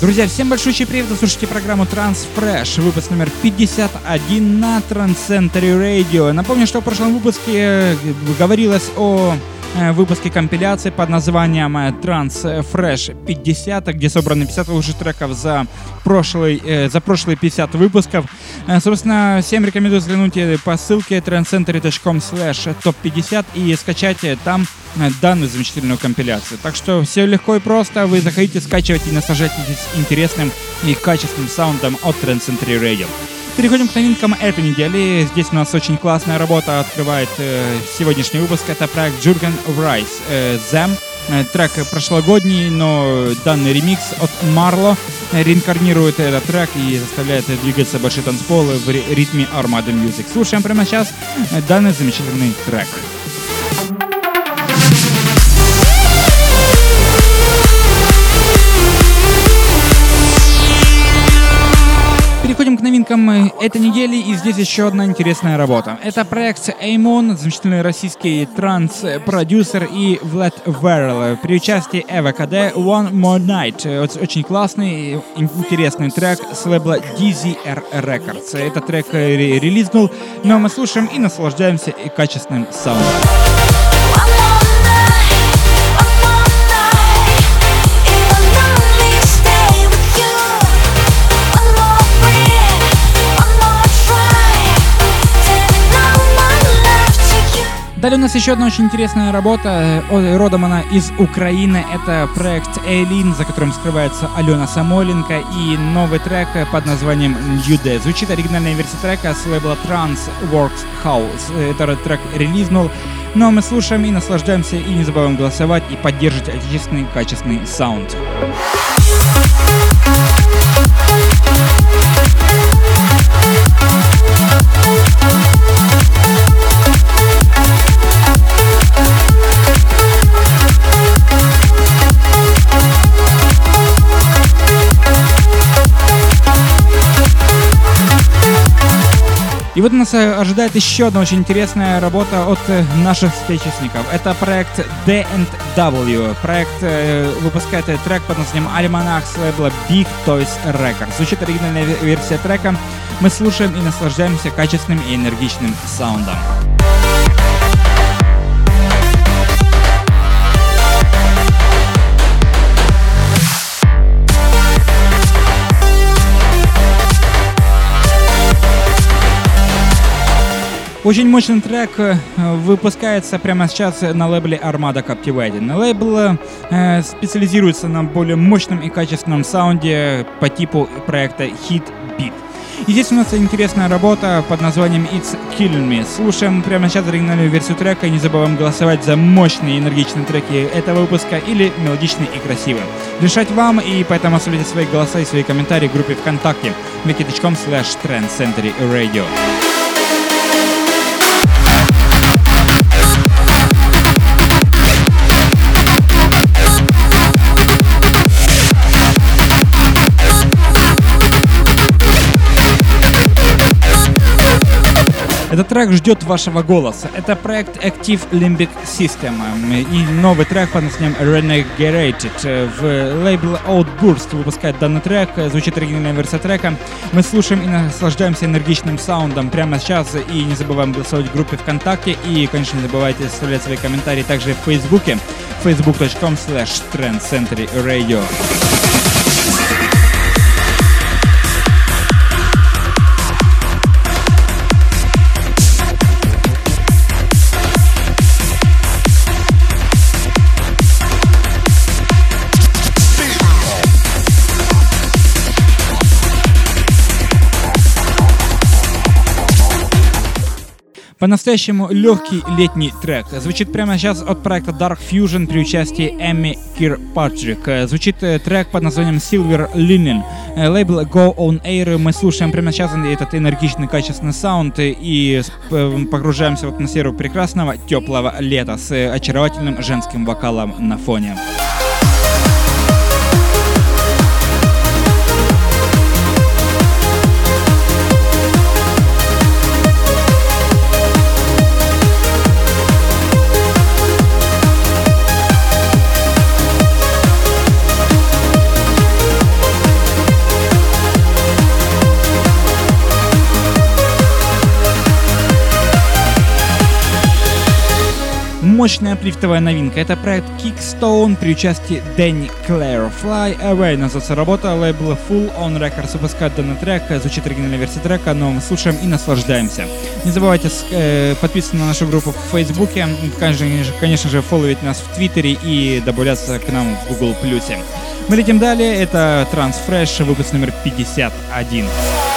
Друзья, всем большой привет! Вы слушаете программу Transfresh, выпуск номер 51 на Transcentury Radio. Напомню, что в прошлом выпуске э, говорилось о выпуске компиляции под названием э, Trans Fresh 50, где собраны 50 лучших треков за, прошлый, за прошлые 50 выпусков. Собственно, всем рекомендую взглянуть по ссылке transcentury.com slash top 50 и скачать там данную замечательную компиляцию. Так что все легко и просто. Вы заходите, скачивайте и наслаждайтесь интересным и качественным саундом от Trend Century Radio. Переходим к новинкам этой недели. Здесь у нас очень классная работа открывает э, сегодняшний выпуск. Это проект Jurgen Rice э, Zem. Э, трек прошлогодний, но данный ремикс от Марло реинкарнирует этот трек и заставляет двигаться большие танцполы в ритме Armada Music. Слушаем прямо сейчас э, данный замечательный трек. Новинкам этой недели, и здесь еще одна интересная работа. Это проект Эймон, замечательный российский транс-продюсер и Влад Верл при участии Эва КД One More Night. Очень классный, интересный трек с лейбла DZR Records. Этот трек релизнул, но мы слушаем и наслаждаемся качественным саундом. Далее у нас еще одна очень интересная работа. Э, родом она из Украины. Это проект Эйлин, за которым скрывается Алена Самойленко. И новый трек под названием New. Звучит оригинальная версия трека с лейбла Trans Works House. Этот трек релизнул. Но мы слушаем и наслаждаемся, и не забываем голосовать и поддерживать отечественный качественный саунд. И вот нас э, ожидает еще одна очень интересная работа от э, наших соотечественников. Это проект D&W. Проект э, выпускает трек под названием Альманах с лейбла Big Toys Records. Звучит оригинальная версия трека. Мы слушаем и наслаждаемся качественным и энергичным саундом. Очень мощный трек э, выпускается прямо сейчас на лейбле Armada Captivating. Лейбл э, специализируется на более мощном и качественном саунде по типу проекта Hit Beat. И здесь у нас интересная работа под названием It's Killing Me. Слушаем прямо сейчас оригинальную версию трека и не забываем голосовать за мощные и энергичные треки этого выпуска или мелодичные и красивые. Решать вам, и поэтому оставляйте свои голоса и свои комментарии в группе ВКонтакте wiki.com slash Radio. Этот трек ждет вашего голоса. Это проект Active Limbic System и новый трек под названием Renegated. В лейбл Outburst выпускает данный трек, звучит оригинальная версия трека. Мы слушаем и наслаждаемся энергичным саундом прямо сейчас и не забываем голосовать в группе ВКонтакте и, конечно, не забывайте оставлять свои комментарии также в Фейсбуке facebook.com slash trendcentury По-настоящему легкий летний трек. Звучит прямо сейчас от проекта Dark Fusion при участии Эмми Кирпатрик. Звучит э, трек под названием Silver Linen. Э, лейбл Go On Air. Мы слушаем прямо сейчас этот энергичный, качественный саунд и э, погружаемся в атмосферу прекрасного, теплого лета с очаровательным женским вокалом на фоне. Мощная плифтовая новинка. Это проект Kickstone при участии Дэнни Клэр. Fly Away называется работа. Лейбл Full On Records выпускает данный трек. Звучит оригинальная версия трека, но мы слушаем и наслаждаемся. Не забывайте э, подписываться на нашу группу в Фейсбуке. Конечно конечно же, фолловить нас в Твиттере и добавляться к нам в Google+. Мы летим далее. Это Transfresh, выпуск номер 51.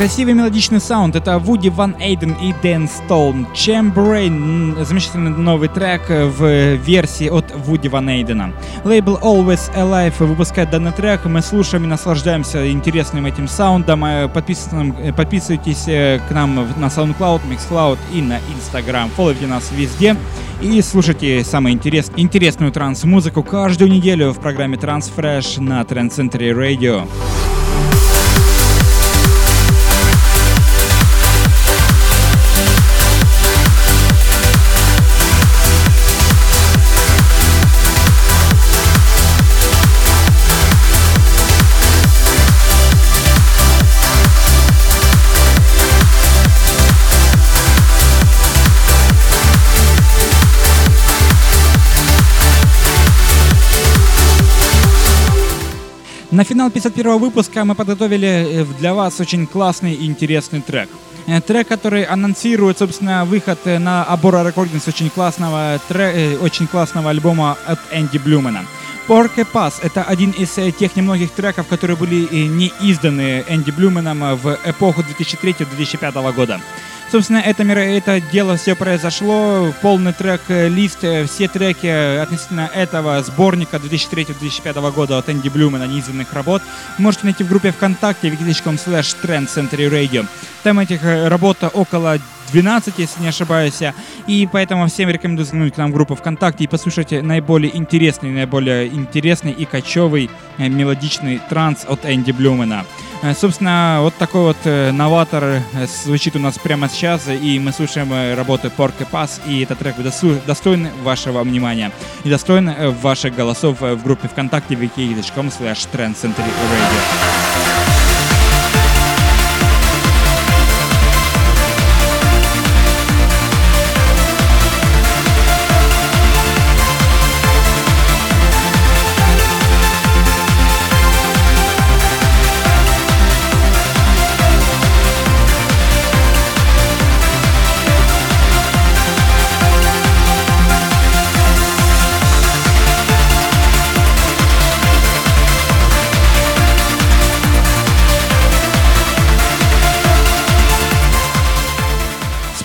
Красивый мелодичный саунд. Это Вуди Ван Эйден и Дэн Стоун. Chambrain. Замечательный новый трек в версии от Вуди Ван Эйдена. Лейбл Always Alive выпускает данный трек. Мы слушаем и наслаждаемся интересным этим саундом. Подписывайтесь э, к нам на SoundCloud, MixCloud и на Instagram. Фолловите нас везде. И слушайте самую интерес, интересную транс-музыку каждую неделю в программе Transfresh на Trend Center Radio. На финал 51 выпуска мы подготовили э, для вас очень классный и интересный трек. Э, трек, который анонсирует, собственно, выход э, на Abora Recordings очень классного, трек, очень классного альбома от Энди Блюмена. Porky Pass — это один из тех немногих треков, которые были не изданы Энди Блюменом в эпоху 2003-2005 года. Собственно, это, это дело все произошло. Полный трек-лист, э, все треки относительно этого сборника 2003-2005 года от Энди Блюмена неизданных работ можете найти в группе ВКонтакте wiki.com slash Trend Century Radio. Там этих э, работ около 12, если не ошибаюсь. И поэтому всем рекомендую заглянуть к нам в группу ВКонтакте и послушать наиболее интересный, наиболее интересный и кочевый э, мелодичный транс от Энди Блюмена. Э, собственно, вот такой вот э, новатор э, звучит у нас прямо сейчас, и мы слушаем работы Porky Pass, и этот трек достоин вашего внимания и достоин ваших голосов в группе ВКонтакте wiki.com slash Radio.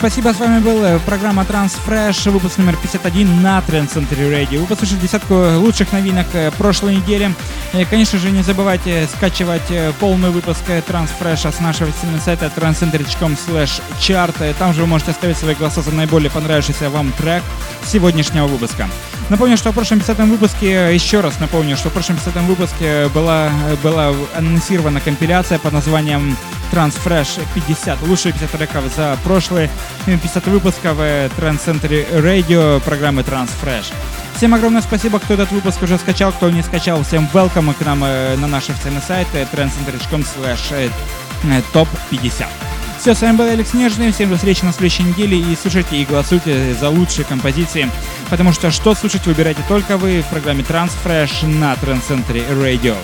Спасибо. С вами была программа Transfresh, выпуск номер 51 на Trend Center Radio. Вы послушали десятку лучших новинок э, прошлой недели. И, конечно же, не забывайте скачивать э, полный выпуск Transfresh с нашего официального сайта transcenter.com chart. Там же вы можете оставить свои голоса за наиболее понравившийся вам трек сегодняшнего выпуска. Напомню, что в прошлом 50 выпуске, еще раз напомню, что в прошлом 50 выпуске была, была анонсирована компиляция под названием Transfresh 50, лучшие 50 треков за прошлые 50 выпусков Trend Center Radio программы Transfresh. Всем огромное спасибо, кто этот выпуск уже скачал, кто не скачал. Всем welcome к нам э, на наш официальный сайт trendcenter.com slash top 50. Все, с вами был Алекс Нежный. Всем до встречи на следующей неделе. И слушайте и голосуйте за лучшие композиции. Потому что что слушать выбирайте только вы в программе Transfresh на Center Radio.